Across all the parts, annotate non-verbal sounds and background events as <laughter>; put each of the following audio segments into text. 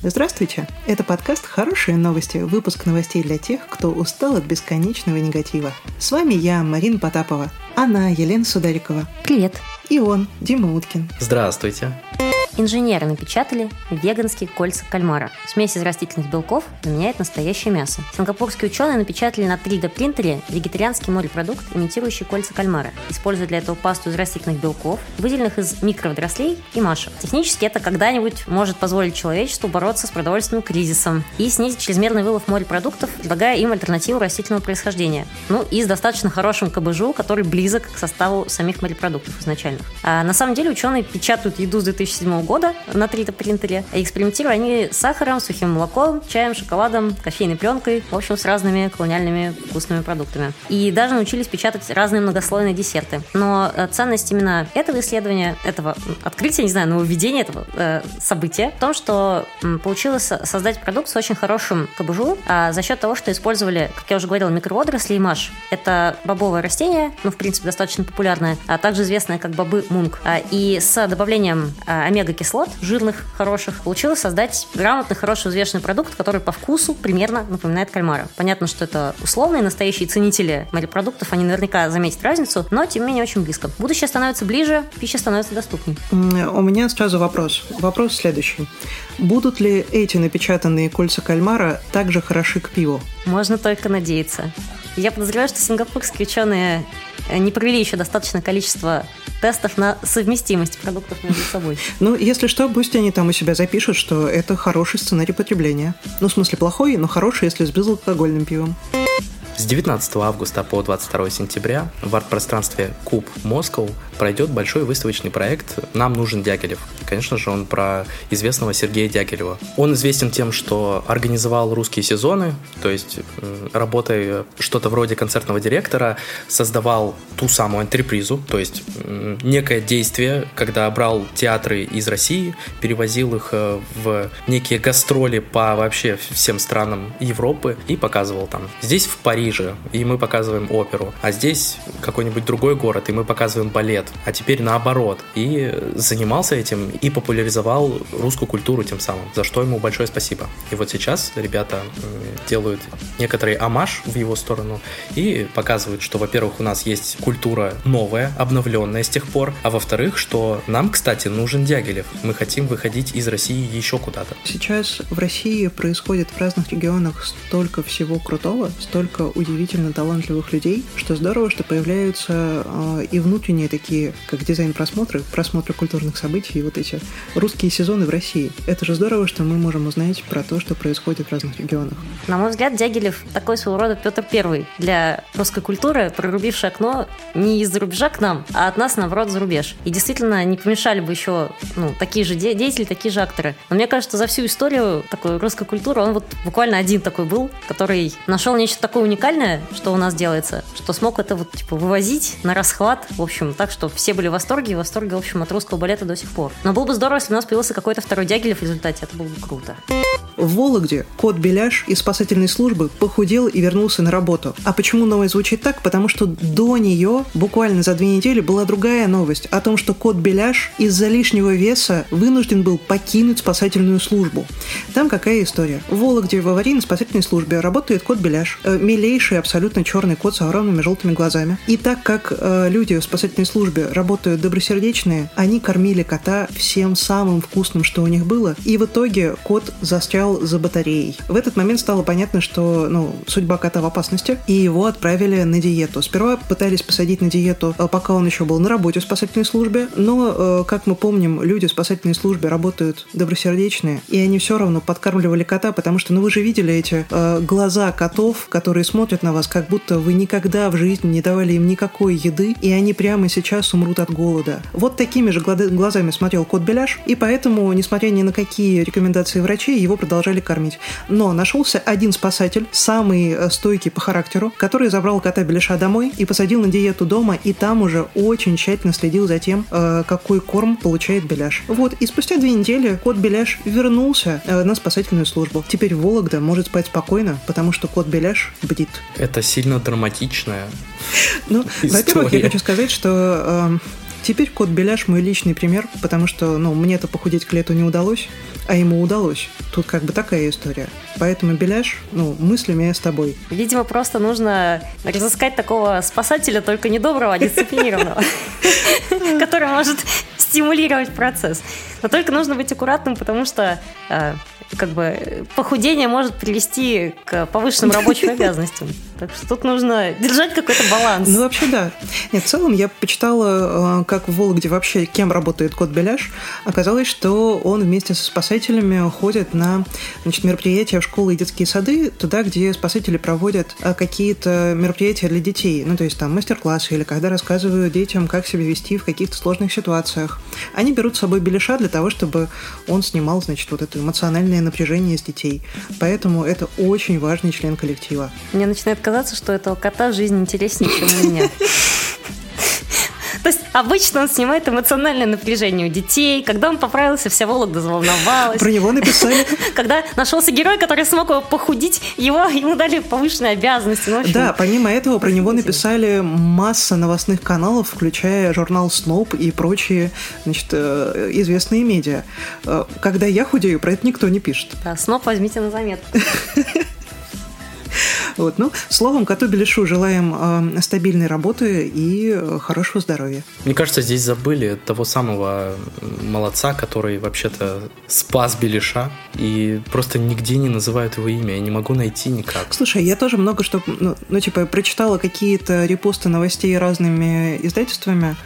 Здравствуйте! Это подкаст «Хорошие новости», выпуск новостей для тех, кто устал от бесконечного негатива. С вами я, Марина Потапова, она, Елена Сударикова. Привет! И он, Дима Уткин. Здравствуйте! Инженеры напечатали веганские кольца кальмара. Смесь из растительных белков заменяет настоящее мясо. Сингапурские ученые напечатали на 3D-принтере вегетарианский морепродукт, имитирующий кольца кальмара, используя для этого пасту из растительных белков, выделенных из микроводорослей и машек. Технически это когда-нибудь может позволить человечеству бороться с продовольственным кризисом и снизить чрезмерный вылов морепродуктов, предлагая им альтернативу растительного происхождения. Ну и с достаточно хорошим КБЖУ, который близок к составу самих морепродуктов изначальных. А на самом деле ученые печатают еду с 2007 года на 3D-принтере. Экспериментируют они с сахаром, сухим молоком, чаем, шоколадом, кофейной пленкой, в общем, с разными колониальными вкусными продуктами. И даже научились печатать разные многослойные десерты. Но э, ценность именно этого исследования, этого открытия, не знаю, нововведения этого э, события в том, что получилось создать продукт с очень хорошим кабужу а за счет того, что использовали, как я уже говорила, микроводоросли и маш. Это бобовое растение, ну, в принципе, достаточно популярное, а также известное как бобы мунг. А, и с добавлением а, омега кислот, жирных, хороших, получилось создать грамотный, хороший взвешенный продукт, который по вкусу примерно напоминает кальмара. Понятно, что это условные, настоящие ценители морепродуктов, они наверняка заметят разницу, но тем не менее очень близко. Будущее становится ближе, пища становится доступней. У меня сразу вопрос. Вопрос следующий. Будут ли эти напечатанные кольца кальмара также хороши к пиву? Можно только надеяться. Я подозреваю, что сингапурские ученые не провели еще достаточное количество тестов на совместимость продуктов между собой. Ну, если что, пусть они там у себя запишут, что это хороший сценарий потребления. Ну, в смысле, плохой, но хороший, если с безалкогольным пивом. С 19 августа по 22 сентября в арт-пространстве Куб Москва пройдет большой выставочный проект «Нам нужен Дягилев». Конечно же, он про известного Сергея Дягилева. Он известен тем, что организовал русские сезоны, то есть, работая что-то вроде концертного директора, создавал ту самую антрепризу, то есть некое действие, когда брал театры из России, перевозил их э, в некие гастроли по вообще всем странам Европы и показывал там. Здесь в Париже, и мы показываем оперу, а здесь какой-нибудь другой город, и мы показываем балет а теперь наоборот. И занимался этим и популяризовал русскую культуру тем самым, за что ему большое спасибо. И вот сейчас ребята делают некоторый амаш в его сторону и показывают, что, во-первых, у нас есть культура новая, обновленная с тех пор, а во-вторых, что нам, кстати, нужен Дягилев. Мы хотим выходить из России еще куда-то. Сейчас в России происходит в разных регионах столько всего крутого, столько удивительно талантливых людей, что здорово, что появляются э, и внутренние такие такие, как дизайн-просмотры, просмотры культурных событий и вот эти русские сезоны в России. Это же здорово, что мы можем узнать про то, что происходит в разных регионах. На мой взгляд, Дягилев такой своего рода Петр Первый для русской культуры, прорубивший окно не из-за рубежа к нам, а от нас, наоборот, за рубеж. И действительно, не помешали бы еще ну, такие же де- деятели, такие же акторы. Но мне кажется, за всю историю такой русской культуры он вот буквально один такой был, который нашел нечто такое уникальное, что у нас делается, что смог это вот типа вывозить на расхват, в общем, так, что все были в восторге, и в восторге, в общем, от русского балета до сих пор. Но было бы здорово, если у нас появился какой-то второй Дягилев в результате, это было бы круто. В Вологде кот Беляш из спасательной службы похудел и вернулся на работу. А почему новость звучит так? Потому что до нее, буквально за две недели, была другая новость о том, что кот Беляш из-за лишнего веса вынужден был покинуть спасательную службу. Там какая история? В Вологде в аварийной спасательной службе работает кот Беляш, э, милейший абсолютно черный кот с огромными желтыми глазами. И так как э, люди в спасательной службе работают добросердечные, они кормили кота всем самым вкусным, что у них было, и в итоге кот застрял за батареей. В этот момент стало понятно, что ну, судьба кота в опасности, и его отправили на диету. Сперва пытались посадить на диету, э, пока он еще был на работе в спасательной службе, но, э, как мы помним, люди в спасательной службе работают добросердечные, и они все равно подкармливали кота, потому что, ну вы же видели эти э, глаза котов, которые смотрят на вас, как будто вы никогда в жизни не давали им никакой еды, и они прямо сейчас умрут от голода. Вот такими же глазами смотрел кот Беляш, и поэтому, несмотря ни на какие рекомендации врачей, его продолжали продолжали кормить. Но нашелся один спасатель, самый э, стойкий по характеру, который забрал кота Беляша домой и посадил на диету дома, и там уже очень тщательно следил за тем, э, какой корм получает Беляш. Вот, и спустя две недели кот Беляш вернулся э, на спасательную службу. Теперь Вологда может спать спокойно, потому что кот Беляш бдит. Это сильно драматичная Ну, во-первых, я хочу сказать, что теперь кот Беляш мой личный пример, потому что, ну, мне-то похудеть к лету не удалось, а ему удалось. Тут как бы такая история. Поэтому Беляш, ну, мыслями я с тобой. Видимо, просто нужно разыскать такого спасателя, только не доброго, а дисциплинированного, <laughs> который может стимулировать процесс. Но только нужно быть аккуратным, потому что э, как бы похудение может привести к повышенным рабочим <laughs> обязанностям. Так что тут нужно держать какой-то баланс. Ну, вообще, да. Нет, в целом я почитала, э, как в Вологде вообще, кем работает кот Беляш. Оказалось, что он вместе со спасателями ходит на значит, мероприятия в школы и детские сады, туда, где спасатели проводят э, какие-то мероприятия для детей. Ну, то есть там мастер-классы или когда рассказывают детям, как себя вести в каких-то сложных ситуациях. Они берут с собой Беляша для того, чтобы он снимал, значит, вот это эмоциональное напряжение с детей. Поэтому это очень важный член коллектива. Мне начинает казаться, что этого кота жизнь интереснее, чем у меня. То есть обычно он снимает эмоциональное напряжение у детей. Когда он поправился, вся Вологда заволновалась. Про него написали. <laughs> Когда нашелся герой, который смог его похудить, его, ему дали повышенные обязанности. Ну, да, помимо этого про него написали масса новостных каналов, включая журнал Snoop и прочие значит, э, известные медиа. Э, когда я худею, про это никто не пишет. Да, Snoop возьмите на заметку. <laughs> Вот, ну, словом, коту Беляшу желаем э, стабильной работы и э, хорошего здоровья. Мне кажется, здесь забыли того самого молодца, который вообще-то спас Беляша, и просто нигде не называют его имя. Я не могу найти никак. Слушай, я тоже много что, ну, ну типа, прочитала какие-то репосты новостей разными издательствами.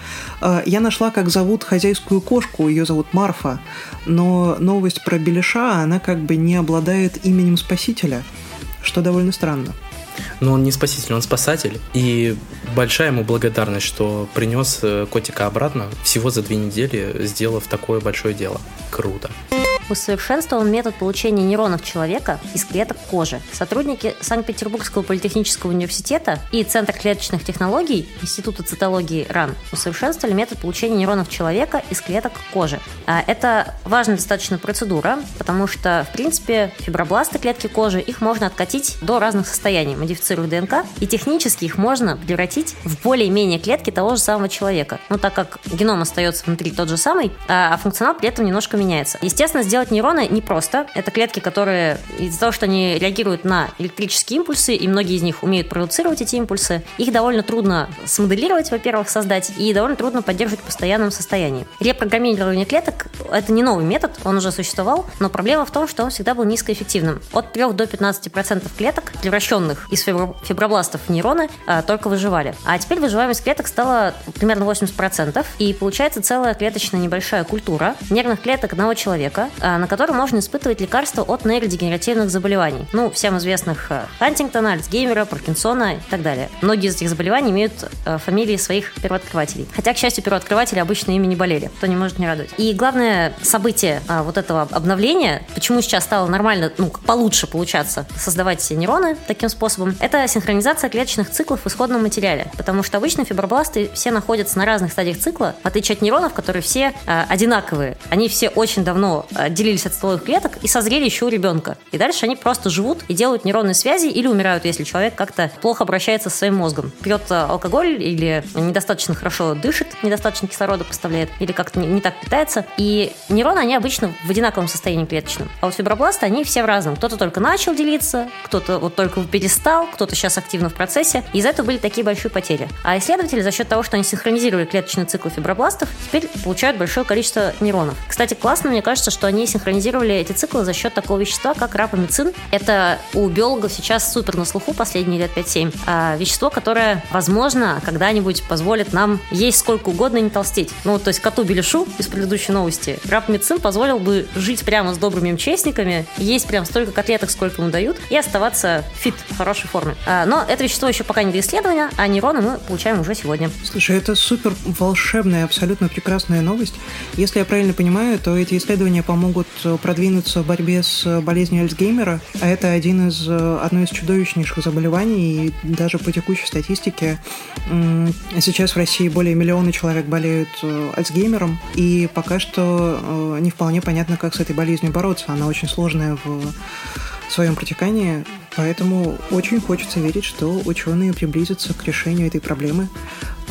Э, я нашла, как зовут хозяйскую кошку, ее зовут Марфа, но новость про Беляша, она как бы не обладает именем спасителя что довольно странно. Но он не спаситель, он спасатель. И большая ему благодарность, что принес э, котика обратно всего за две недели, сделав такое большое дело. Круто усовершенствован метод получения нейронов человека из клеток кожи. Сотрудники Санкт-Петербургского политехнического университета и Центр клеточных технологий Института цитологии РАН усовершенствовали метод получения нейронов человека из клеток кожи. А это важная достаточно процедура, потому что, в принципе, фибробласты клетки кожи, их можно откатить до разных состояний, модифицируя ДНК, и технически их можно превратить в более-менее клетки того же самого человека. Ну, так как геном остается внутри тот же самый, а функционал при этом немножко меняется. Естественно, сделать нейроны непросто. Это клетки, которые из-за того, что они реагируют на электрические импульсы, и многие из них умеют продуцировать эти импульсы, их довольно трудно смоделировать, во-первых, создать, и довольно трудно поддерживать в постоянном состоянии. Репрограммирование клеток – это не новый метод, он уже существовал, но проблема в том, что он всегда был низкоэффективным. От 3 до 15% клеток, превращенных из фибробластов в нейроны, а, только выживали. А теперь выживаемость клеток стала примерно 80%, и получается целая клеточная небольшая культура нервных клеток одного человека, на котором можно испытывать лекарства от нейродегенеративных заболеваний. Ну, всем известных э, Хантингтона, Альцгеймера, Паркинсона и так далее. Многие из этих заболеваний имеют э, фамилии своих первооткрывателей. Хотя, к счастью, первооткрыватели обычно ими не болели, то не может не радовать. И главное событие вот этого обновления, почему сейчас стало нормально, ну, получше получаться создавать нейроны таким способом, это синхронизация клеточных циклов в исходном материале. Потому что обычно фибробласты все находятся на разных стадиях цикла, в отличие от нейронов, которые все одинаковые. Они все очень давно отделились от стволовых клеток и созрели еще у ребенка. И дальше они просто живут и делают нейронные связи или умирают, если человек как-то плохо обращается со своим мозгом. Пьет э, алкоголь или недостаточно хорошо дышит, недостаточно кислорода поставляет, или как-то не, так питается. И нейроны, они обычно в одинаковом состоянии клеточном. А вот фибробласты, они все в разном. Кто-то только начал делиться, кто-то вот только перестал, кто-то сейчас активно в процессе. И из-за этого были такие большие потери. А исследователи за счет того, что они синхронизировали клеточный цикл фибробластов, теперь получают большое количество нейронов. Кстати, классно, мне кажется, что они синхронизировали эти циклы за счет такого вещества, как рапамицин. Это у биологов сейчас супер на слуху последние лет 5-7. А вещество, которое, возможно, когда-нибудь позволит нам есть сколько угодно и не толстеть. Ну, то есть коту Беляшу из предыдущей новости рапамицин позволил бы жить прямо с добрыми МЧСниками, есть прям столько котлеток, сколько ему дают, и оставаться fit в хорошей форме. А, но это вещество еще пока не до исследования, а нейроны мы получаем уже сегодня. Слушай, это супер волшебная, абсолютно прекрасная новость. Если я правильно понимаю, то эти исследования помогут могут э, продвинуться в борьбе с болезнью Альцгеймера, а это один из, э, одно из чудовищнейших заболеваний, и даже по текущей статистике сейчас в России более миллиона человек болеют э, Альцгеймером, и пока что не вполне понятно, как с этой болезнью бороться. Она очень сложная в своем протекании, поэтому очень хочется верить, что ученые приблизятся к решению этой проблемы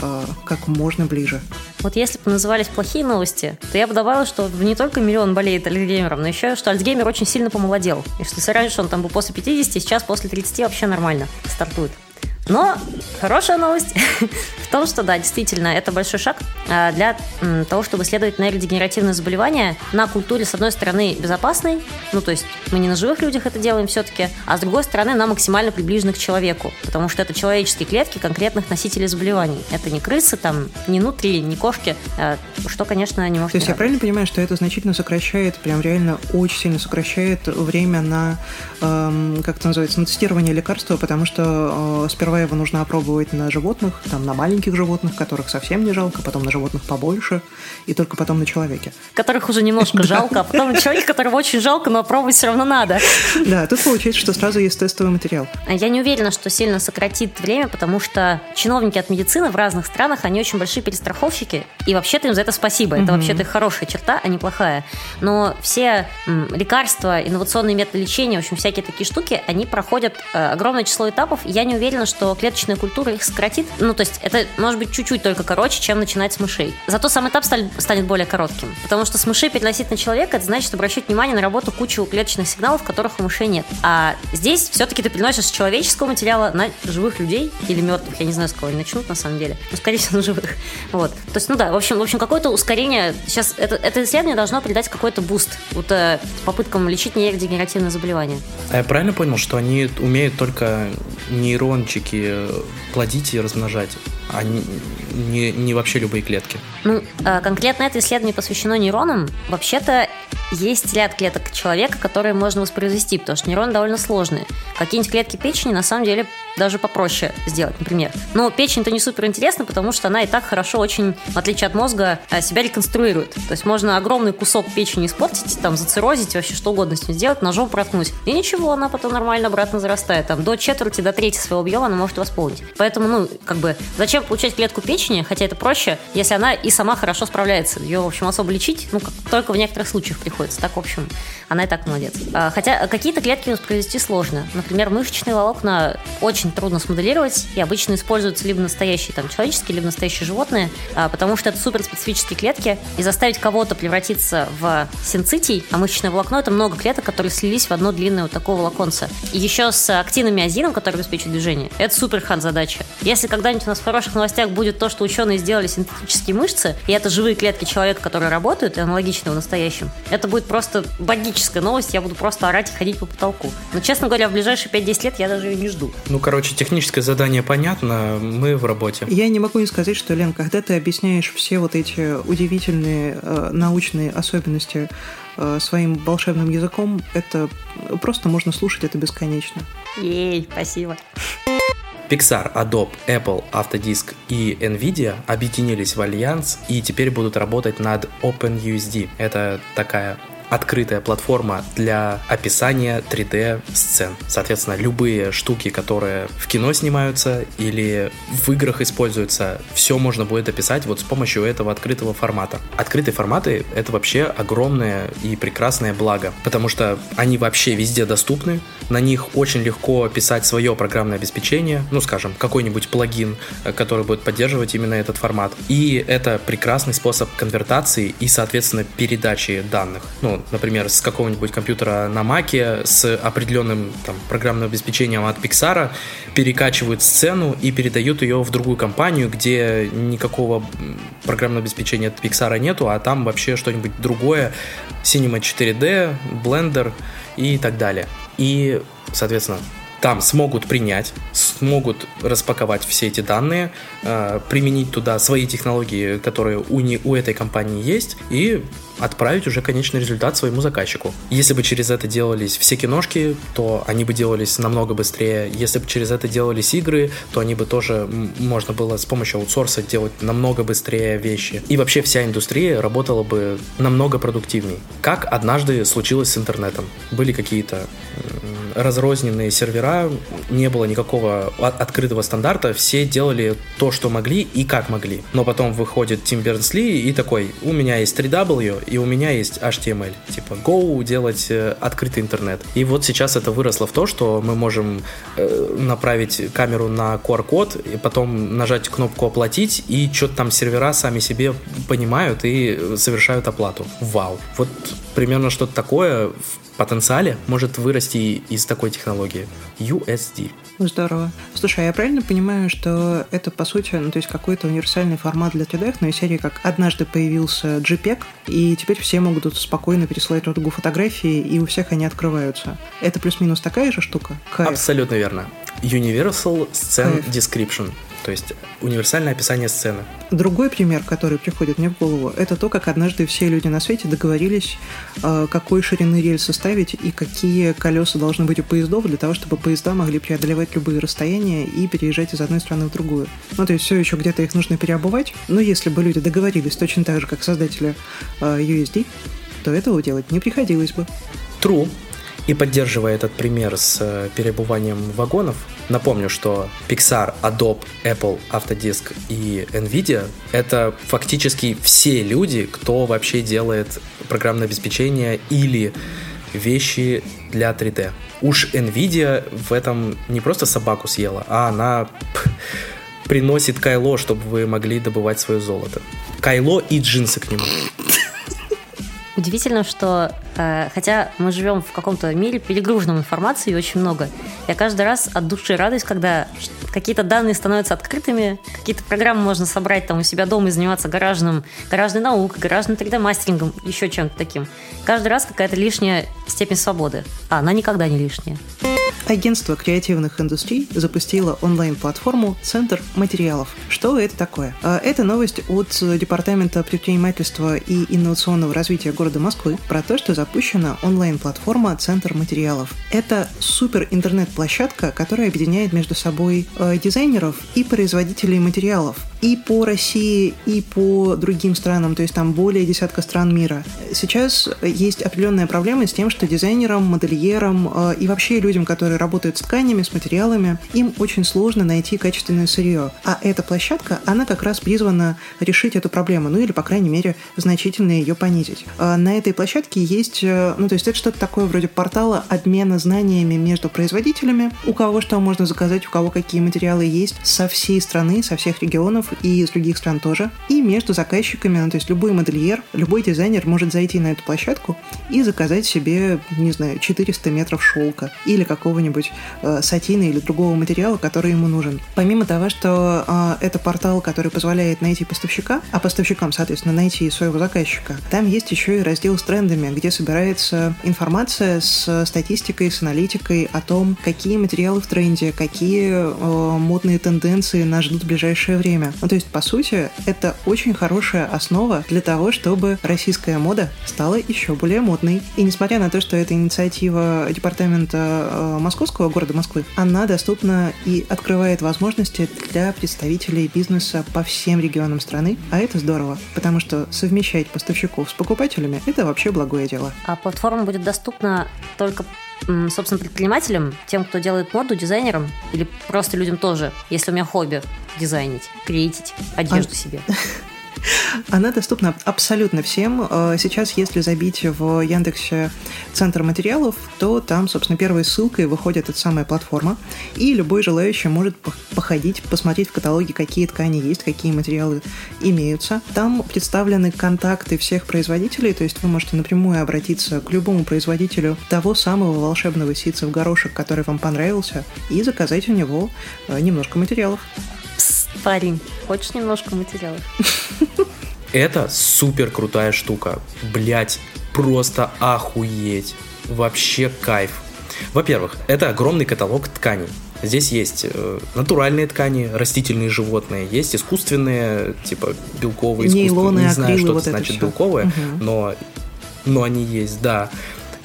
э, как можно ближе. Вот если бы назывались плохие новости, то я бы добавила, что не только миллион болеет Альцгеймером, но еще, что Альцгеймер очень сильно помолодел. И что раньше он там был после 50, сейчас после 30 вообще нормально стартует. Но хорошая новость <laughs> в том, что да, действительно, это большой шаг а, для того, чтобы исследовать нейродегенеративные заболевания на культуре, с одной стороны, безопасной, ну то есть мы не на живых людях это делаем все-таки, а с другой стороны, на максимально приближены к человеку, потому что это человеческие клетки конкретных носителей заболеваний. Это не крысы, там, не нутри, не кошки, а, что, конечно, не может То есть я правильно понимаю, что это значительно сокращает, прям реально очень сильно сокращает время на, эм, как это называется, на тестирование лекарства, потому что э, сперва его нужно опробовать на животных, там, на маленьких животных, которых совсем не жалко, потом на животных побольше, и только потом на человеке. Которых уже немножко <laughs> жалко, а потом на человеке, которого очень жалко, но опробовать все равно надо. Да, тут получается, что сразу есть тестовый материал. Я не уверена, что сильно сократит время, потому что чиновники от медицины в разных странах, они очень большие перестраховщики, и вообще-то им за это спасибо. Это вообще-то их хорошая черта, а не плохая. Но все лекарства, инновационные методы лечения, в общем, всякие такие штуки, они проходят э, огромное число этапов. Я не уверена, что клеточная культура их сократит. Ну, то есть это может быть чуть-чуть только короче, чем начинать с мышей. Зато сам этап станет более коротким. Потому что с мышей переносить на человека, это значит обращать внимание на работу кучу клеточных сигналов, которых у мышей нет. А здесь все-таки ты переносишь с человеческого материала на живых людей или мертвых. Я не знаю, с кого они начнут на самом деле. Но, скорее всего, на живых. Вот. То есть, ну да, в общем, в общем какое-то ускорение. Сейчас это, это исследование должно придать какой-то boost вот, э, попыткам лечить нейродегенеративные заболевания. А я правильно понял, что они умеют только нейрончики плодить и размножать, а не, не, не вообще любые клетки. Ну, а, конкретно это исследование посвящено нейронам. Вообще-то есть ряд клеток человека, которые можно воспроизвести, потому что нейроны довольно сложные. Какие-нибудь клетки печени на самом деле даже попроще сделать, например. Но печень-то не супер интересна, потому что она и так хорошо очень, в отличие от мозга, э, себя реконструирует. То есть можно огромный кусок печени испортить, там, зацирозить, вообще что угодно с ним сделать, ножом проткнуть. И ничего, она потом нормально обратно зарастает. Там, до четверти, до трети своего объема она может восполнить. Поэтому, ну, как бы, зачем получать клетку печени, хотя это проще, если она и сама хорошо справляется. Ее, в общем, особо лечить, ну, как, только в некоторых случаях приходится. Так, в общем, она и так молодец. А, хотя какие-то клетки воспроизвести сложно. Например, мышечные волокна очень трудно смоделировать, и обычно используются либо настоящие там, человеческие, либо настоящие животные, а, потому что это суперспецифические клетки, и заставить кого-то превратиться в синцитий, а мышечное волокно – это много клеток, которые слились в одно длинное вот такое волоконце. И еще с актином миозином, который обеспечивает движение, это супер хан задача. Если когда-нибудь у нас в хороших новостях будет то, что ученые сделали синтетические мышцы, и это живые клетки человека, которые работают, и аналогично в настоящем, это будет просто богическая новость, я буду просто орать и ходить по потолку. Но, честно говоря, в ближайшие 5-10 лет я даже ее не жду. Ну, короче, техническое задание понятно, мы в работе. Я не могу не сказать, что, Лен, когда ты объясняешь все вот эти удивительные э, научные особенности э, своим волшебным языком, это просто можно слушать это бесконечно. Ей, спасибо. Pixar, Adobe, Apple, Autodisk и Nvidia объединились в альянс и теперь будут работать над OpenUSD. Это такая открытая платформа для описания 3D сцен. Соответственно, любые штуки, которые в кино снимаются или в играх используются, все можно будет описать вот с помощью этого открытого формата. Открытые форматы — это вообще огромное и прекрасное благо, потому что они вообще везде доступны, на них очень легко писать свое программное обеспечение, ну, скажем, какой-нибудь плагин, э, который будет поддерживать именно этот формат. И это прекрасный способ конвертации и, соответственно, передачи данных. Ну, например, с какого-нибудь компьютера на Маке с определенным там, программным обеспечением от Pixar, перекачивают сцену и передают ее в другую компанию, где никакого программного обеспечения от Pixar нету, а там вообще что-нибудь другое, Cinema 4D, Blender и так далее. И, соответственно, там смогут принять, смогут распаковать все эти данные, э, применить туда свои технологии, которые у, не, у этой компании есть, и отправить уже конечный результат своему заказчику. Если бы через это делались все киношки, то они бы делались намного быстрее. Если бы через это делались игры, то они бы тоже можно было с помощью аутсорса делать намного быстрее вещи. И вообще вся индустрия работала бы намного продуктивней. Как однажды случилось с интернетом. Были какие-то разрозненные сервера, не было никакого открытого стандарта, все делали то, что могли и как могли. Но потом выходит Тим Бернсли и такой, у меня есть 3W и у меня есть HTML. Типа, go делать э, открытый интернет. И вот сейчас это выросло в то, что мы можем э, направить камеру на QR-код, и потом нажать кнопку «Оплатить», и что-то там сервера сами себе понимают и совершают оплату. Вау. Вот примерно что-то такое в потенциале может вырасти из такой технологии. USD. Здорово. Слушай, а я правильно понимаю, что это, по сути, ну, то есть какой-то универсальный формат для 3D, но из серии как однажды появился JPEG, и теперь все могут спокойно пересылать друг другу фотографии, и у всех они открываются. Это плюс-минус такая же штука? Кайф. Абсолютно верно. Universal Scene Description то есть универсальное описание сцены. Другой пример, который приходит мне в голову, это то, как однажды все люди на свете договорились, э, какой ширины рельсы ставить и какие колеса должны быть у поездов для того, чтобы поезда могли преодолевать любые расстояния и переезжать из одной страны в другую. Ну, то есть все еще где-то их нужно переобувать, но если бы люди договорились точно так же, как создатели э, USD, то этого делать не приходилось бы. True. И поддерживая этот пример с э, перебыванием вагонов, напомню, что Pixar, Adobe, Apple, Autodisk и Nvidia — это фактически все люди, кто вообще делает программное обеспечение или вещи для 3D. Уж Nvidia в этом не просто собаку съела, а она <laughs> приносит кайло, чтобы вы могли добывать свое золото. Кайло и джинсы к нему. Удивительно, что э, хотя мы живем в каком-то мире перегруженном информации очень много, я каждый раз от души радуюсь, когда какие-то данные становятся открытыми, какие-то программы можно собрать там у себя дома и заниматься гаражным, гаражной наукой, гаражным 3D-мастерингом, еще чем-то таким. Каждый раз какая-то лишняя степень свободы, а она никогда не лишняя. Агентство креативных индустрий запустило онлайн-платформу «Центр материалов». Что это такое? А, это новость от Департамента предпринимательства и инновационного развития города Москвы про то, что запущена онлайн-платформа «Центр материалов». Это супер интернет-площадка, которая объединяет между собой дизайнеров и производителей материалов и по России, и по другим странам, то есть там более десятка стран мира. Сейчас есть определенная проблема с тем, что дизайнерам, модельерам э, и вообще людям, которые работают с тканями, с материалами, им очень сложно найти качественное сырье. А эта площадка, она как раз призвана решить эту проблему, ну или, по крайней мере, значительно ее понизить. А на этой площадке есть, э, ну то есть это что-то такое вроде портала обмена знаниями между производителями, у кого что можно заказать, у кого какие материалы есть, со всей страны, со всех регионов, и из других стран тоже. И между заказчиками, ну, то есть любой модельер, любой дизайнер может зайти на эту площадку и заказать себе, не знаю, 400 метров шелка или какого-нибудь э, сатина или другого материала, который ему нужен. Помимо того, что э, это портал, который позволяет найти поставщика, а поставщикам, соответственно, найти своего заказчика, там есть еще и раздел с трендами, где собирается информация с статистикой, с аналитикой о том, какие материалы в тренде, какие э, модные тенденции нас ждут в ближайшее время. Ну, то есть, по сути, это очень хорошая основа для того, чтобы российская мода стала еще более модной. И несмотря на то, что это инициатива департамента э, московского города Москвы, она доступна и открывает возможности для представителей бизнеса по всем регионам страны. А это здорово, потому что совмещать поставщиков с покупателями – это вообще благое дело. А платформа будет доступна только собственно, предпринимателям, тем, кто делает моду, дизайнерам или просто людям тоже, если у меня хобби дизайнить, креатить одежду а... себе. <laughs> Она доступна абсолютно всем. Э, сейчас, если забить в Яндексе центр материалов, то там, собственно, первой ссылкой выходит эта самая платформа, и любой желающий может походить, посмотреть в каталоге, какие ткани есть, какие материалы имеются. Там представлены контакты всех производителей, то есть вы можете напрямую обратиться к любому производителю того самого волшебного ситца в горошек, который вам понравился, и заказать у него э, немножко материалов. Парень, хочешь немножко материалов? Это супер крутая штука. Блять, просто охуеть. Вообще кайф. Во-первых, это огромный каталог тканей. Здесь есть э, натуральные ткани, растительные животные, есть искусственные, типа белковые, искусственные. Не знаю, что вот это значит все. белковые, угу. но, но они есть, да.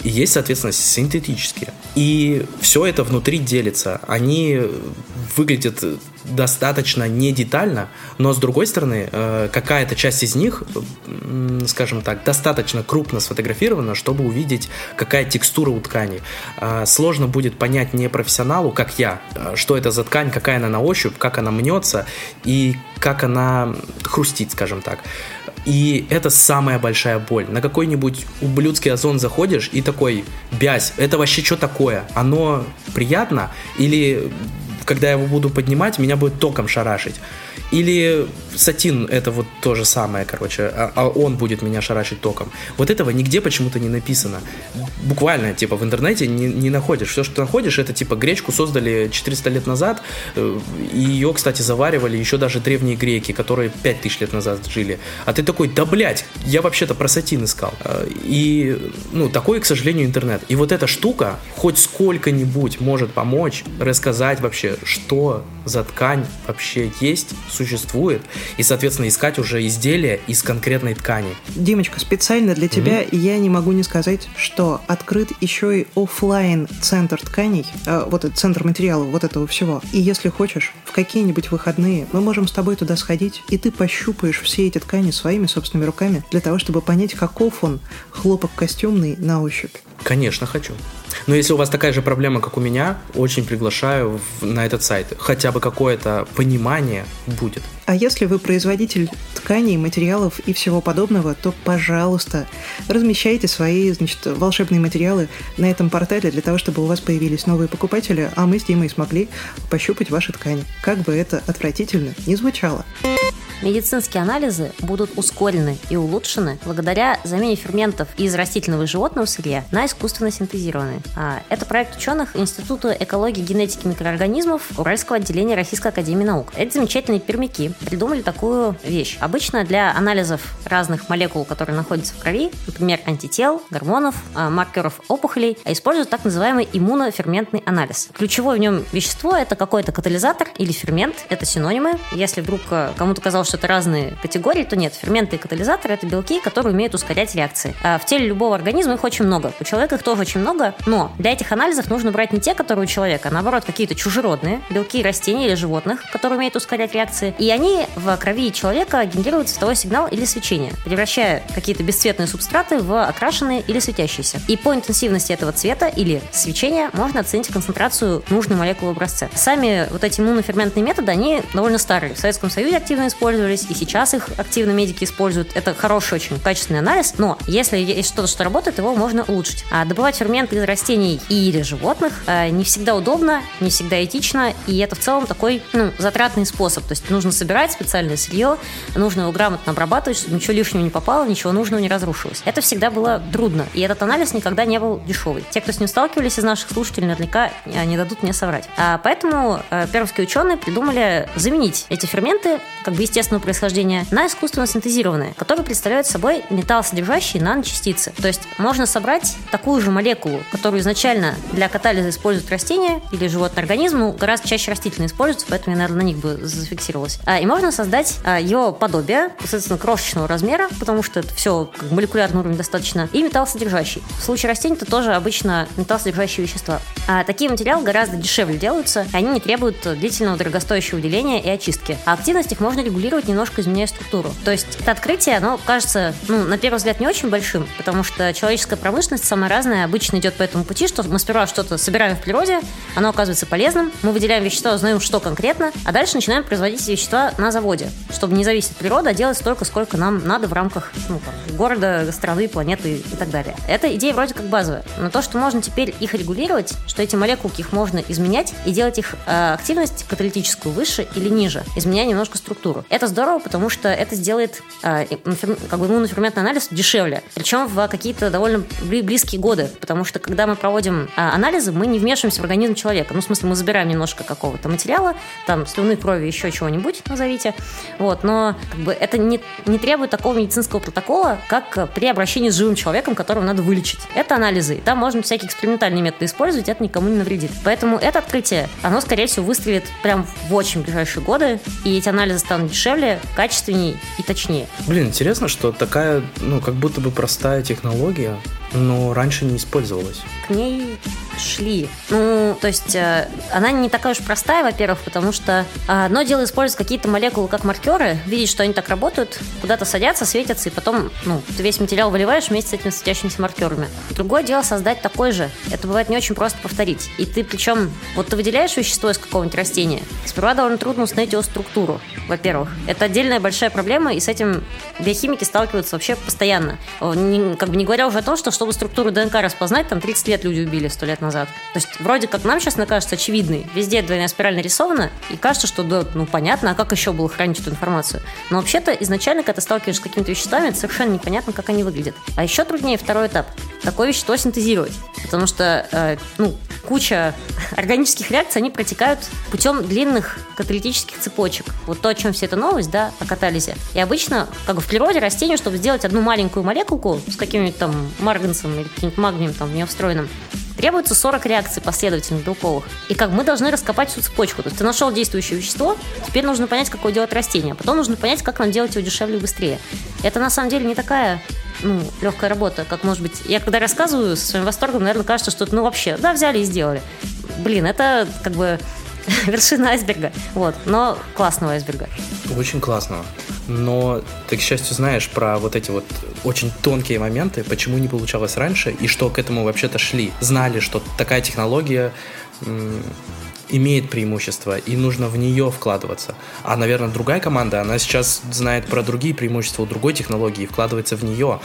и есть, соответственно, синтетические. И все это внутри делится. Они выглядят достаточно не детально, но с другой стороны, э, какая-то часть из них, скажем так, достаточно крупно сфотографирована, чтобы увидеть, какая текстура у ткани. Э, сложно будет понять не профессионалу, как я, э, что это за ткань, какая она на ощупь, как она мнется и как она хрустит, скажем так. И это самая большая боль. На какой-нибудь ублюдский озон заходишь и такой, бязь, это вообще что такое? Оно приятно? Или когда я его буду поднимать, меня будет током шарашить. Или сатин это вот то же самое, короче, а, а он будет меня шарашить током. Вот этого нигде почему-то не написано. Буквально, типа, в интернете не, не находишь. Все, что находишь, это, типа, гречку создали 400 лет назад, э, и ее, кстати, заваривали еще даже древние греки, которые 5000 лет назад жили. А ты такой, да, блядь, я вообще-то про сатин искал. Э, и, ну, такой, к сожалению, интернет. И вот эта штука хоть сколько-нибудь может помочь рассказать вообще, что за ткань вообще есть, существует, и, соответственно, искать уже изделия из конкретной ткани. Димочка, специально для тебя mm-hmm. я не могу не сказать, что открыт еще и офлайн центр тканей, э, вот этот центр материалов, вот этого всего. И если хочешь, в какие-нибудь выходные мы можем с тобой туда сходить, и ты пощупаешь все эти ткани своими собственными руками для того, чтобы понять, каков он хлопок костюмный на ощупь. Конечно, хочу. Но если у вас такая же проблема, как у меня, очень приглашаю на этот сайт. Хотя бы какое-то понимание будет. А если вы производитель тканей, материалов и всего подобного, то, пожалуйста, размещайте свои значит, волшебные материалы на этом портале для того, чтобы у вас появились новые покупатели, а мы с Димой смогли пощупать ваши ткани. Как бы это отвратительно не звучало. Медицинские анализы будут ускорены и улучшены благодаря замене ферментов из растительного и животного сырья на искусственно синтезированные. А, это проект ученых Института экологии и генетики микроорганизмов Уральского отделения Российской Академии Наук. Эти замечательные пермяки придумали такую вещь. Обычно для анализов разных молекул, которые находятся в крови, например, антител, гормонов, а, маркеров опухолей, используют так называемый иммуноферментный анализ. Ключевое в нем вещество – это какой-то катализатор или фермент, это синонимы. Если вдруг а, кому-то казалось, что это разные категории, то нет. Ферменты и катализаторы – это белки, которые умеют ускорять реакции. А в теле любого организма их очень много. У человека их тоже очень много, но для этих анализов нужно брать не те, которые у человека, а наоборот какие-то чужеродные белки растений или животных, которые умеют ускорять реакции. И они в крови человека генерируют цветовой сигнал или свечение, превращая какие-то бесцветные субстраты в окрашенные или светящиеся. И по интенсивности этого цвета или свечения можно оценить концентрацию нужной молекулы в образце. Сами вот эти иммуноферментные методы, они довольно старые. В Советском Союзе активно используются использовались, и сейчас их активно медики используют. Это хороший очень качественный анализ, но если есть что-то, что работает, его можно улучшить. А добывать ферменты из растений или животных э, не всегда удобно, не всегда этично, и это в целом такой ну, затратный способ. То есть нужно собирать специальное сырье, нужно его грамотно обрабатывать, чтобы ничего лишнего не попало, ничего нужного не разрушилось. Это всегда было трудно, и этот анализ никогда не был дешевый. Те, кто с ним сталкивались из наших слушателей, наверняка э, не дадут мне соврать. А поэтому э, пермские ученые придумали заменить эти ферменты, как бы естественно, естественного происхождения на искусственно синтезированные, которые представляют собой металлосодержащие наночастицы. То есть можно собрать такую же молекулу, которую изначально для катализа используют растения или животный организм, ну, гораздо чаще растительные используются, поэтому я, наверное, на них бы зафиксировалась. А, и можно создать а, ее подобие, соответственно, крошечного размера, потому что это все как молекулярный уровень достаточно, и металлосодержащий. В случае растений это тоже обычно металлосодержащие вещества. А такие материалы гораздо дешевле делаются, и они не требуют длительного дорогостоящего деления и очистки. А активность их можно регулировать регулировать, немножко изменяя структуру. То есть это открытие, оно кажется, ну, на первый взгляд, не очень большим, потому что человеческая промышленность самая разная обычно идет по этому пути, что мы сперва что-то собираем в природе, оно оказывается полезным, мы выделяем вещества, узнаем, что конкретно, а дальше начинаем производить вещества на заводе, чтобы не зависеть от природы, а делать столько, сколько нам надо в рамках ну, там, города, страны, планеты и так далее. Эта идея вроде как базовая, но то, что можно теперь их регулировать, что эти молекулки их можно изменять и делать их э, активность каталитическую выше или ниже, изменяя немножко структуру. Это это здорово, потому что это сделает э, как бы иммуноферментный анализ дешевле. Причем в какие-то довольно близкие годы. Потому что когда мы проводим э, анализы, мы не вмешиваемся в организм человека. Ну, в смысле, мы забираем немножко какого-то материала, там, слюны, крови, еще чего-нибудь, назовите. Вот, но как бы это не, не требует такого медицинского протокола, как при обращении с живым человеком, которого надо вылечить. Это анализы. И там можно всякие экспериментальные методы использовать, это никому не навредит. Поэтому это открытие, оно, скорее всего, выстрелит прям в очень ближайшие годы, и эти анализы станут дешевле, качественнее и точнее. Блин, интересно, что такая, ну, как будто бы простая технология, но раньше не использовалась. К ней шли. Ну, то есть э, она не такая уж простая, во-первых, потому что э, одно дело использовать какие-то молекулы как маркеры, видеть, что они так работают, куда-то садятся, светятся, и потом ну, ты весь материал выливаешь вместе с этими светящимися маркерами. Другое дело создать такой же. Это бывает не очень просто повторить. И ты причем, вот ты выделяешь вещество из какого-нибудь растения, сперва довольно трудно установить его структуру, во-первых. Это отдельная большая проблема, и с этим биохимики сталкиваются вообще постоянно. Не, как бы не говоря уже о том, что чтобы структуру ДНК распознать, там 30 лет люди убили, 100 лет назад. То есть вроде как нам сейчас кажется очевидной. Везде двойная спираль нарисована, и кажется, что да, ну понятно, а как еще было хранить эту информацию? Но вообще-то изначально, когда ты сталкиваешься с какими-то веществами, это совершенно непонятно, как они выглядят. А еще труднее второй этап. Такое вещество синтезировать. Потому что э, ну, куча <laughs> органических реакций, они протекают путем длинных каталитических цепочек. Вот то, о чем вся эта новость, да, о катализе. И обычно, как в природе, растению, чтобы сделать одну маленькую молекулку с каким-нибудь там марганцем или каким-нибудь магнием там в нее встроенным, требуется 40 реакций последовательных белковых. И как мы должны раскопать всю цепочку. То есть ты нашел действующее вещество, теперь нужно понять, какое делать растение. А потом нужно понять, как нам делать его дешевле и быстрее. Это на самом деле не такая ну, легкая работа, как может быть. Я когда рассказываю со своим восторгом, наверное, кажется, что ну вообще, да, взяли и сделали. Блин, это как бы <laughs> вершина айсберга. Вот, но классного айсберга. Очень классного. Но ты, к счастью, знаешь про вот эти вот очень тонкие моменты, почему не получалось раньше и что к этому вообще-то шли. Знали, что такая технология имеет преимущество, и нужно в нее вкладываться. А, наверное, другая команда, она сейчас знает про другие преимущества у другой технологии и вкладывается в нее.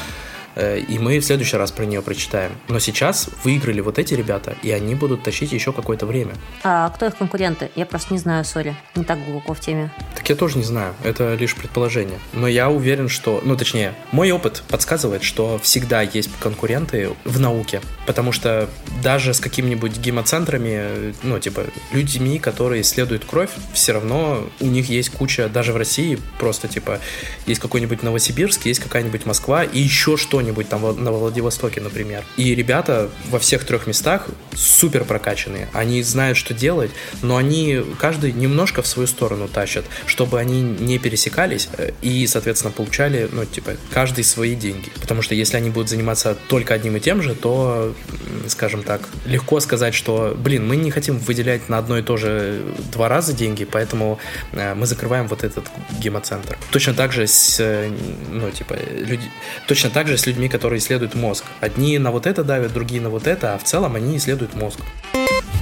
Э, и мы в следующий раз про нее прочитаем. Но сейчас выиграли вот эти ребята, и они будут тащить еще какое-то время. А кто их конкуренты? Я просто не знаю, сори, не так глубоко в теме. Так я тоже не знаю, это лишь предположение. Но я уверен, что, ну точнее, мой опыт подсказывает, что всегда есть конкуренты в науке, потому что даже с какими-нибудь гемоцентрами, ну типа людьми, которые исследуют кровь, все равно у них есть куча, даже в России просто типа есть какой-нибудь Новосибирск, есть какая-нибудь Москва и еще что что-нибудь там на Владивостоке, например. И ребята во всех трех местах супер прокачанные. Они знают, что делать, но они каждый немножко в свою сторону тащат, чтобы они не пересекались э, и, соответственно, получали, ну, типа, каждый свои деньги. Потому что если они будут заниматься только одним и тем же, то, скажем так, легко сказать, что, блин, мы не хотим выделять на одно и то же два раза деньги, поэтому э, мы закрываем вот этот гемоцентр. Точно так же с, э, ну, типа, люди, точно так же с людьми, которые исследуют мозг. Одни на вот это давят, другие на вот это, а в целом они исследуют мозг.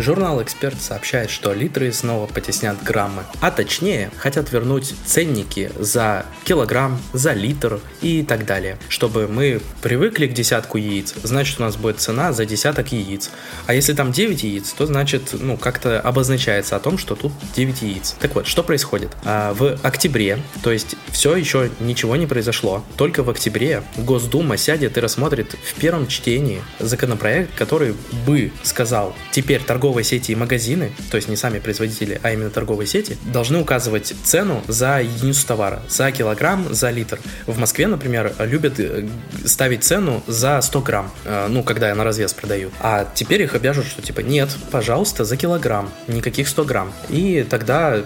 Журнал «Эксперт» сообщает, что литры снова потеснят граммы, а точнее хотят вернуть ценники за килограмм, за литр и так далее. Чтобы мы привыкли к десятку яиц, значит у нас будет цена за десяток яиц. А если там 9 яиц, то значит, ну, как-то обозначается о том, что тут 9 яиц. Так вот, что происходит? А, в октябре, то есть все еще ничего не произошло, только в октябре Госдума сядет и рассмотрит в первом чтении законопроект, который бы сказал, теперь торговые торговые сети и магазины, то есть не сами производители, а именно торговые сети, должны указывать цену за единицу товара, за килограмм, за литр. В Москве, например, любят э, ставить цену за 100 грамм, э, ну, когда я на развес продаю. А теперь их обяжут, что типа, нет, пожалуйста, за килограмм, никаких 100 грамм. И тогда,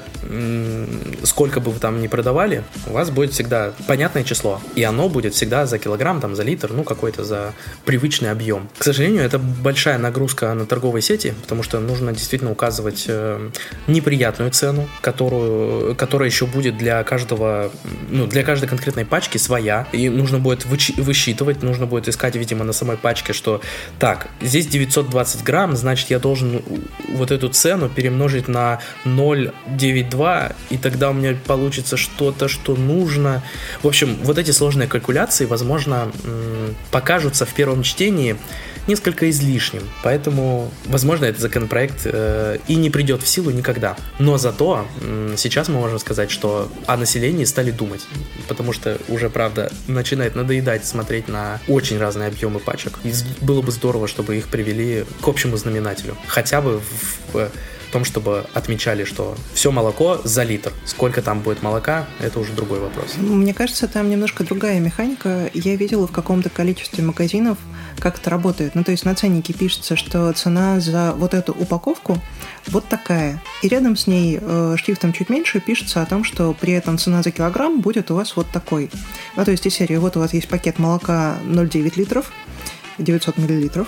сколько бы вы там ни продавали, у вас будет всегда понятное число. И оно будет всегда за килограмм, там, за литр, ну, какой-то за привычный объем. К сожалению, это большая нагрузка на торговые сети, потому что что нужно действительно указывать э, неприятную цену, которую, которая еще будет для каждого, ну, для каждой конкретной пачки своя, и нужно будет высчитывать, нужно будет искать, видимо, на самой пачке, что так, здесь 920 грамм, значит, я должен вот эту цену перемножить на 0,92, и тогда у меня получится что-то, что нужно. В общем, вот эти сложные калькуляции, возможно, покажутся в первом чтении несколько излишним. Поэтому, возможно, этот законопроект э, и не придет в силу никогда. Но зато сейчас мы можем сказать, что о населении стали думать. Потому что уже, правда, начинает надоедать смотреть на очень разные объемы пачек. И было бы здорово, чтобы их привели к общему знаменателю. Хотя бы в том, чтобы отмечали, что все молоко за литр. Сколько там будет молока, это уже другой вопрос. Мне кажется, там немножко другая механика. Я видела в каком-то количестве магазинов, как это работает. Ну, то есть на ценнике пишется, что цена за вот эту упаковку вот такая. И рядом с ней э, шрифтом чуть меньше пишется о том, что при этом цена за килограмм будет у вас вот такой. Ну, то есть из серии вот у вас есть пакет молока 0,9 литров, 900 миллилитров,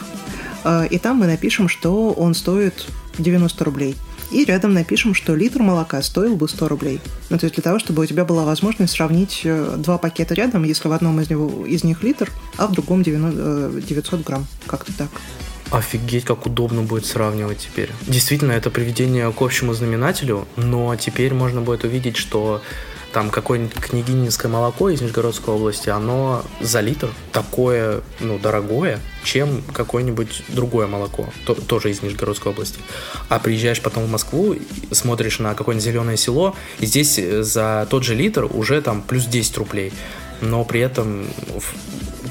э, и там мы напишем, что он стоит 90 рублей. И рядом напишем, что литр молока стоил бы 100 рублей. Ну, то есть для того, чтобы у тебя была возможность сравнить э, два пакета рядом, если в одном из, него, из них литр, а в другом 90, 900 грамм. Как-то так. Офигеть, как удобно будет сравнивать теперь. Действительно, это приведение к общему знаменателю, но теперь можно будет увидеть, что там какое-нибудь княгининское молоко из Нижегородской области, оно за литр такое, ну, дорогое, чем какое-нибудь другое молоко, то, тоже из Нижегородской области. А приезжаешь потом в Москву, смотришь на какое-нибудь зеленое село, и здесь за тот же литр уже там плюс 10 рублей. Но при этом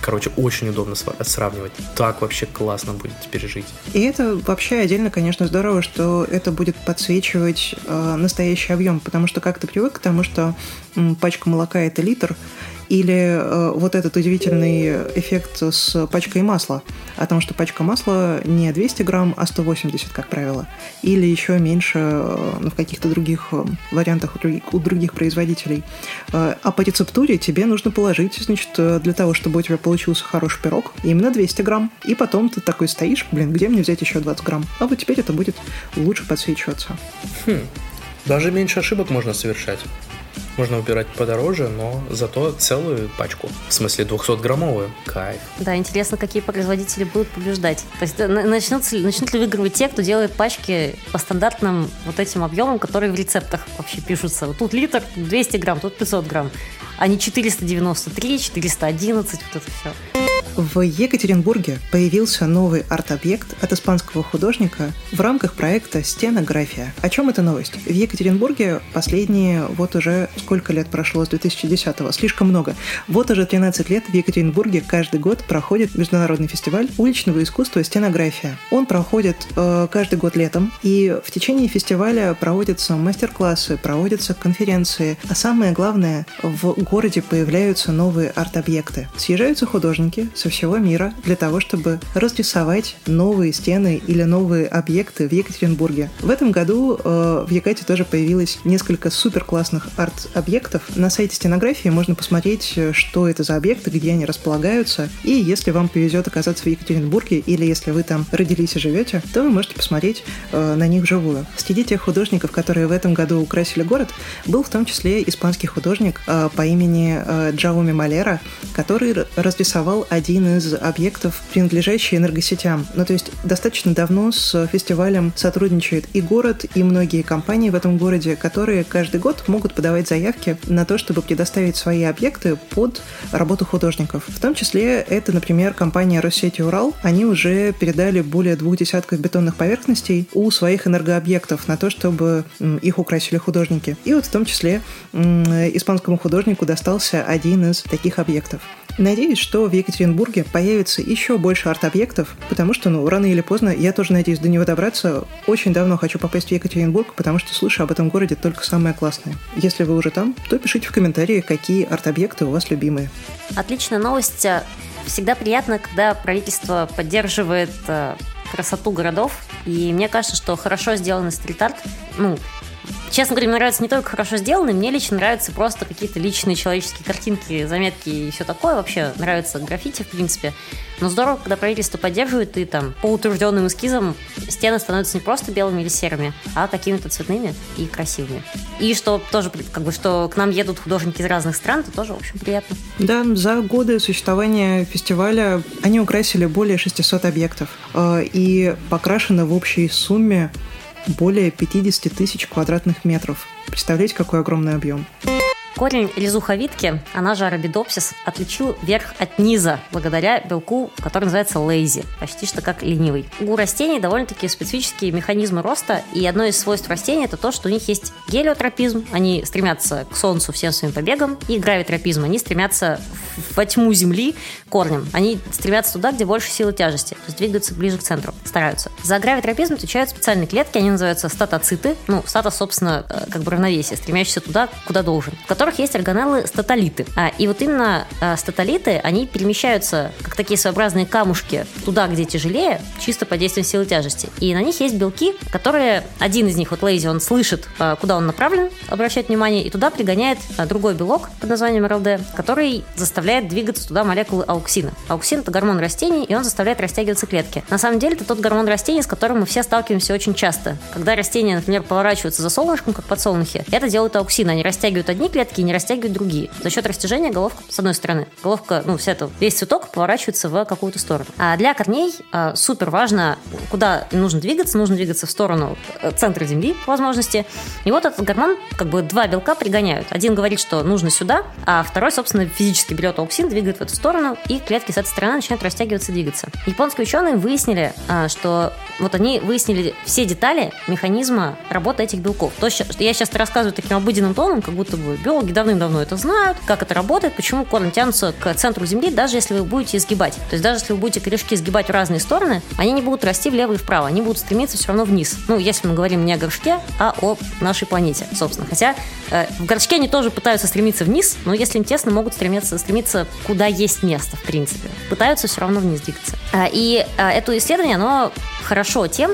короче, очень удобно сравнивать. Так вообще классно будет теперь жить. И это вообще отдельно, конечно, здорово, что это будет подсвечивать э, настоящий объем, потому что как ты привык к тому, что м, пачка молока это литр, или э, вот этот удивительный эффект с пачкой масла, о том, что пачка масла не 200 грамм, а 180, как правило. Или еще меньше э, ну, в каких-то других э, вариантах у других, у других производителей. Э, а по рецептуре тебе нужно положить, значит, э, для того, чтобы у тебя получился хороший пирог, именно 200 грамм. И потом ты такой стоишь, блин, где мне взять еще 20 грамм? А вот теперь это будет лучше подсвечиваться. Хм. Даже меньше ошибок можно совершать. Можно выбирать подороже, но зато целую пачку. В смысле 200-граммовую. Кайф. Да, интересно, какие производители будут побеждать. То есть начнут, начнут ли выигрывать те, кто делает пачки по стандартным вот этим объемам, которые в рецептах вообще пишутся. Вот тут литр, 200 грамм, тут 500 грамм. А не 493, 411, вот это все. В Екатеринбурге появился новый арт-объект от испанского художника в рамках проекта «Стенография». О чем эта новость? В Екатеринбурге последние, вот уже сколько лет прошло с 2010-го? Слишком много. Вот уже 13 лет в Екатеринбурге каждый год проходит международный фестиваль уличного искусства «Стенография». Он проходит э, каждый год летом, и в течение фестиваля проводятся мастер-классы, проводятся конференции, а самое главное, в городе появляются новые арт-объекты. Съезжаются художники, со всего мира для того, чтобы разрисовать новые стены или новые объекты в Екатеринбурге. В этом году э, в Якате тоже появилось несколько супер классных арт-объектов. На сайте стенографии можно посмотреть, э, что это за объекты, где они располагаются. И если вам повезет оказаться в Екатеринбурге или если вы там родились и живете, то вы можете посмотреть э, на них вживую. Среди тех художников, которые в этом году украсили город, был в том числе испанский художник э, по имени э, Джауми Малера, который разрисовал один из объектов, принадлежащий энергосетям. Ну, то есть достаточно давно с фестивалем сотрудничает и город, и многие компании в этом городе, которые каждый год могут подавать заявки на то, чтобы предоставить свои объекты под работу художников. В том числе это, например, компания Россети Урал. Они уже передали более двух десятков бетонных поверхностей у своих энергообъектов на то, чтобы их украсили художники. И вот в том числе испанскому художнику достался один из таких объектов. Надеюсь, что в Екатеринбурге появится еще больше арт-объектов, потому что, ну, рано или поздно, я тоже надеюсь до него добраться. Очень давно хочу попасть в Екатеринбург, потому что слышу об этом городе только самое классное. Если вы уже там, то пишите в комментарии, какие арт-объекты у вас любимые. Отличная новость. Всегда приятно, когда правительство поддерживает э, красоту городов. И мне кажется, что хорошо сделанный стрит-арт, ну, Честно говоря, мне нравится не только хорошо сделанный, мне лично нравятся просто какие-то личные человеческие картинки, заметки и все такое. Вообще нравится граффити, в принципе. Но здорово, когда правительство поддерживает, и там по утвержденным эскизам стены становятся не просто белыми или серыми, а какими-то цветными и красивыми. И что тоже, как бы, что к нам едут художники из разных стран, это тоже, в общем, приятно. Да, за годы существования фестиваля они украсили более 600 объектов э, и покрашены в общей сумме более 50 тысяч квадратных метров. Представляете, какой огромный объем? Корень лизуховитки, она же арабидопсис, отличил верх от низа благодаря белку, который называется лейзи, почти что как ленивый. У растений довольно-таки специфические механизмы роста, и одно из свойств растений это то, что у них есть гелиотропизм, они стремятся к солнцу всем своим побегом, и гравитропизм, они стремятся во тьму земли корнем. Они стремятся туда, где больше силы тяжести, то есть двигаются ближе к центру, стараются. За гравитропизм отвечают специальные клетки, они называются статоциты, ну, стата, собственно, э, как бы равновесие, стремящиеся туда, куда должен, в которых есть органеллы статолиты. А, и вот именно а, статолиты, они перемещаются, как такие своеобразные камушки, туда, где тяжелее, чисто под действием силы тяжести. И на них есть белки, которые, один из них, вот Лейзи, он слышит, а, куда он направлен, обращает внимание, и туда пригоняет а, другой белок под названием РЛД, который заставляет двигаться туда молекулы ауксина. Ауксин – это гормон растений, и он заставляет растягиваться клетки. На самом деле, это тот гормон растений, с которым мы все сталкиваемся очень часто. Когда растения, например, поворачиваются за солнышком, как подсолнухи, это делают ауксины. Они растягивают одни клетки и не растягивают другие. За счет растяжения головка, с одной стороны, головка, ну, вся эта, весь цветок поворачивается в какую-то сторону. А для корней а, супер важно, куда нужно двигаться. Нужно двигаться в сторону э, центра Земли, по возможности. И вот этот гормон, как бы два белка пригоняют. Один говорит, что нужно сюда, а второй, собственно, физически берет ауксин, двигает в эту сторону, и клетки с этой стороны начинают растягиваться, двигаться. Японские ученые выяснили, а, что вот они выяснили все детали механизма работы этих белков. То, что я сейчас рассказываю таким обыденным тоном, как будто бы биологи давным-давно это знают, как это работает, почему корни тянутся к центру Земли, даже если вы будете изгибать. То есть даже если вы будете корешки изгибать в разные стороны, они не будут расти влево и вправо, они будут стремиться все равно вниз. Ну, если мы говорим не о горшке, а о нашей планете, собственно. Хотя э, в горшке они тоже пытаются стремиться вниз, но если им тесно, могут стремиться, стремиться куда есть место, в принципе. Пытаются все равно вниз двигаться. А, и а, это исследование, оно хорошо тем,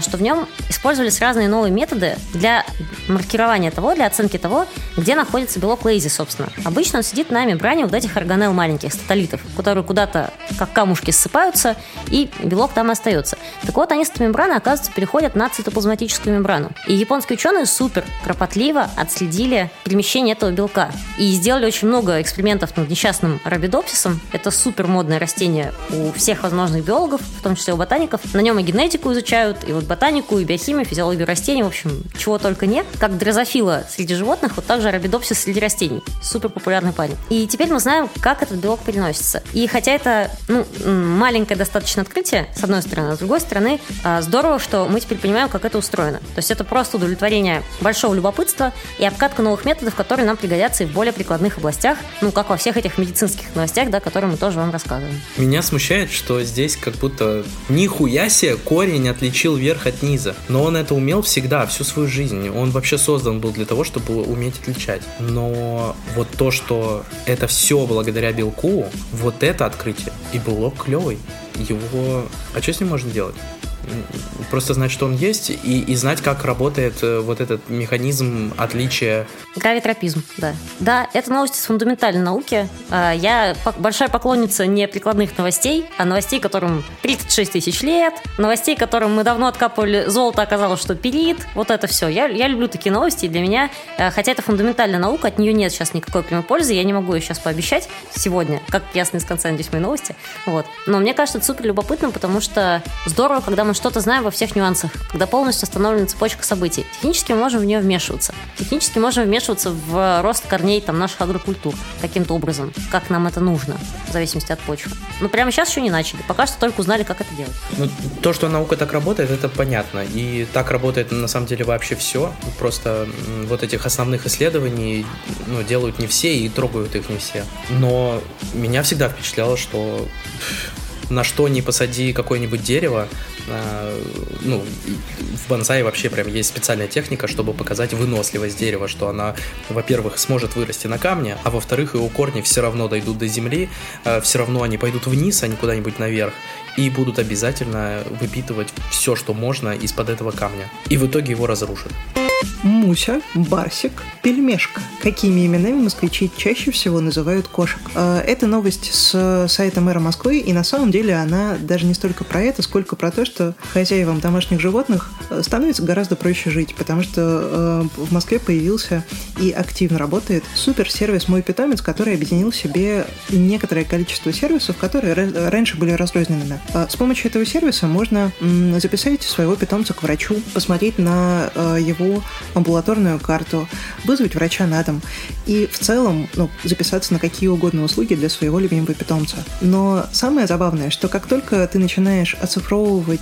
что в нем использовались разные новые методы для маркирования того, для оценки того, где находится белок лейзи, собственно. Обычно он сидит на мембране вот этих органелл маленьких, статолитов, которые куда-то как камушки ссыпаются, и белок там остается. Так вот, они с этой мембраны, оказывается, переходят на цитоплазматическую мембрану. И японские ученые супер кропотливо отследили перемещение этого белка. И сделали очень много экспериментов над несчастным рабидопсисом. Это супер модное растение у всех возможных биологов, в том числе у ботаников. На нем и генетику изучают, и вот ботанику, и биохимию, физиологию растений, в общем, чего только нет. Как дрозофила среди животных, вот также арабидопсис среди растений. Супер популярный парень. И теперь мы знаем, как этот белок переносится. И хотя это ну, маленькое достаточно открытие, с одной стороны, а с другой стороны, а, здорово, что мы теперь понимаем, как это устроено. То есть это просто удовлетворение большого любопытства и обкатка новых методов, которые нам пригодятся и в более прикладных областях, ну, как во всех этих медицинских новостях, да, которые мы тоже вам рассказываем. Меня смущает, что здесь как будто нихуя себе корень отличил верх от низа. Но он это умел всегда, всю свою жизнь. Он вообще создан был для того, чтобы уметь отличать. Но вот то, что это все благодаря белку, вот это открытие. И белок клевый. Его... А что с ним можно делать? Просто знать, что он есть, и, и знать, как работает э, вот этот механизм отличия. Гравитропизм, да. Да, это новости с фундаментальной науки. А, я большая поклонница не прикладных новостей, а новостей, которым 36 тысяч лет, новостей, которым мы давно откапывали золото, оказалось, что перит. Вот это все. Я, я люблю такие новости, и для меня, э, хотя это фундаментальная наука, от нее нет сейчас никакой прямой пользы, я не могу ее сейчас пообещать сегодня, как ясно из конца, надеюсь, мои новости. Вот. Но мне кажется, это супер любопытно, потому что здорово, когда мы что-то знаем во всех нюансах, когда полностью остановлена цепочка событий. Технически мы можем в нее вмешиваться. Технически можем вмешиваться в рост корней там, наших агрокультур каким-то образом, как нам это нужно, в зависимости от почвы. Но прямо сейчас еще не начали. Пока что только узнали, как это делать. Ну, то, что наука так работает, это понятно. И так работает на самом деле вообще все. Просто вот этих основных исследований ну, делают не все и трогают их не все. Но меня всегда впечатляло, что на что не посади какое-нибудь дерево, ну, в бонсай вообще прям есть специальная техника, чтобы показать выносливость дерева, что она, во-первых, сможет вырасти на камне, а во-вторых, его корни все равно дойдут до земли, а, все равно они пойдут вниз, а не куда-нибудь наверх, и будут обязательно выпитывать все, что можно из-под этого камня. И в итоге его разрушат. Муся, Барсик, Пельмешка. Какими именами москвичи чаще всего называют кошек? А, это новость с сайта мэра Москвы, и на самом деле она даже не столько про это, сколько про то, что хозяевам домашних животных э, становится гораздо проще жить, потому что э, в Москве появился и активно работает супер-сервис «Мой питомец», который объединил в себе некоторое количество сервисов, которые раньше были разрозненными. А, с помощью этого сервиса можно записать своего питомца к врачу, посмотреть на э, его амбулаторную карту, вызвать врача на дом и в целом ну, записаться на какие угодно услуги для своего любимого питомца. Но самое забавное, что как только ты начинаешь оцифровывать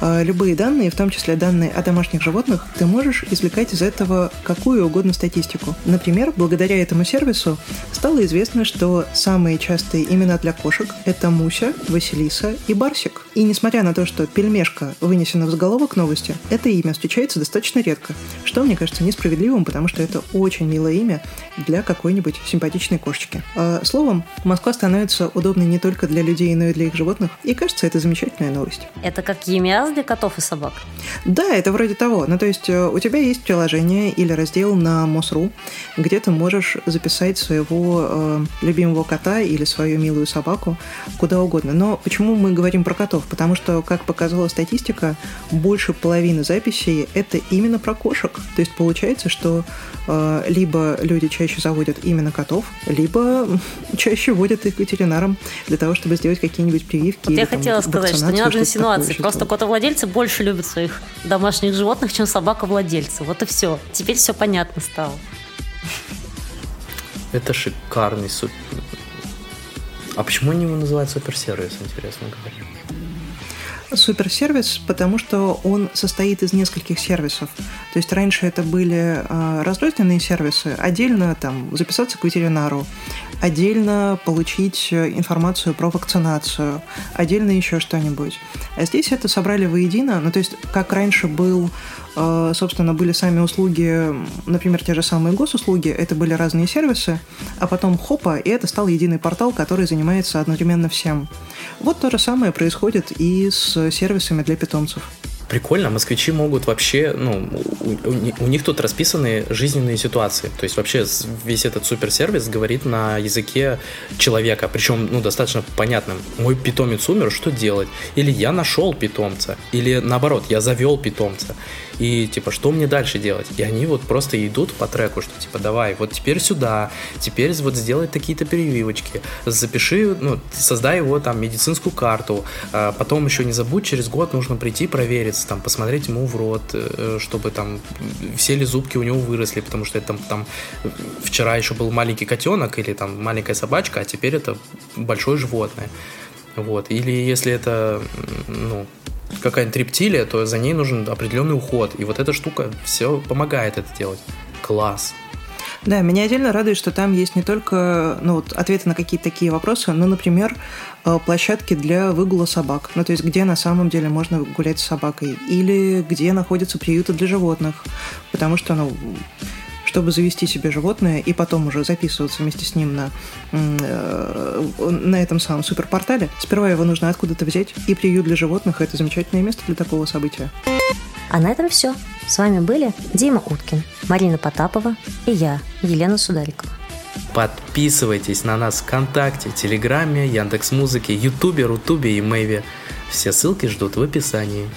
э, любые данные, в том числе данные о домашних животных, ты можешь извлекать из этого какую угодно статистику. Например, благодаря этому сервису стало известно, что самые частые имена для кошек – это Муся, Василиса и Барсик. И несмотря на то, что пельмешка вынесена в заголовок новости, это имя встречается достаточно редко, что мне кажется несправедливым, потому что это очень милое имя для какой-нибудь симпатичной кошечки. А, словом, Москва становится удобной не только для людей, но и для их животных, и кажется, это замечательная новость. Это как ЕМИАС для котов и собак? Да, это вроде того. Ну, то есть э, у тебя есть приложение или раздел на МОСРУ, где ты можешь записать своего э, любимого кота или свою милую собаку куда угодно. Но почему мы говорим про котов? Потому что, как показала статистика, больше половины записей это именно про кошек. То есть получается, что э, либо люди чаще заводят именно котов, либо <laughs> чаще водят их к ветеринарам для того, чтобы сделать какие-нибудь прививки. Вот или, я там, хотела сказать, что не надо инсинуации. Просто котовладельцы больше любят своих домашних животных, чем собаковладельцы. Вот и все. Теперь все понятно стало. Это шикарный супер... А почему они его называют суперсервис, интересно говоря? Суперсервис, потому что он состоит из нескольких сервисов. То есть раньше это были э, разрозненные сервисы, отдельно там записаться к ветеринару, отдельно получить информацию про вакцинацию, отдельно еще что-нибудь. А здесь это собрали воедино, ну то есть как раньше был собственно, были сами услуги, например, те же самые госуслуги, это были разные сервисы, а потом хопа, и это стал единый портал, который занимается одновременно всем. Вот то же самое происходит и с сервисами для питомцев прикольно, москвичи могут вообще, ну, у, у, у них тут расписаны жизненные ситуации. То есть вообще весь этот суперсервис говорит на языке человека, причем, ну, достаточно понятным. Мой питомец умер, что делать? Или я нашел питомца, или наоборот, я завел питомца. И типа, что мне дальше делать? И они вот просто идут по треку, что типа, давай, вот теперь сюда, теперь вот сделай такие-то перевивочки, запиши, ну, создай его там медицинскую карту, а потом еще не забудь, через год нужно прийти провериться, там, посмотреть ему в рот, э, чтобы там все ли зубки у него выросли, потому что это там, там вчера еще был маленький котенок или там маленькая собачка, а теперь это большое животное. Вот. Или если это ну, какая-нибудь рептилия, то за ней нужен определенный уход. И вот эта штука все помогает это делать. Класс. Да, меня отдельно радует, что там есть не только ну, вот, ответы на какие-то такие вопросы, но, например, э, площадки для выгула собак. Ну, то есть, где на самом деле можно гулять с собакой. Или где находятся приюты для животных. Потому что, ну, чтобы завести себе животное и потом уже записываться вместе с ним на, э, на этом самом суперпортале, сперва его нужно откуда-то взять. И приют для животных – это замечательное место для такого события. А на этом все. С вами были Дима Уткин, Марина Потапова и я, Елена Сударикова. Подписывайтесь на нас ВКонтакте, Телеграме, Яндекс.Музыке, Ютубе, Рутубе и Мэйве. Все ссылки ждут в описании.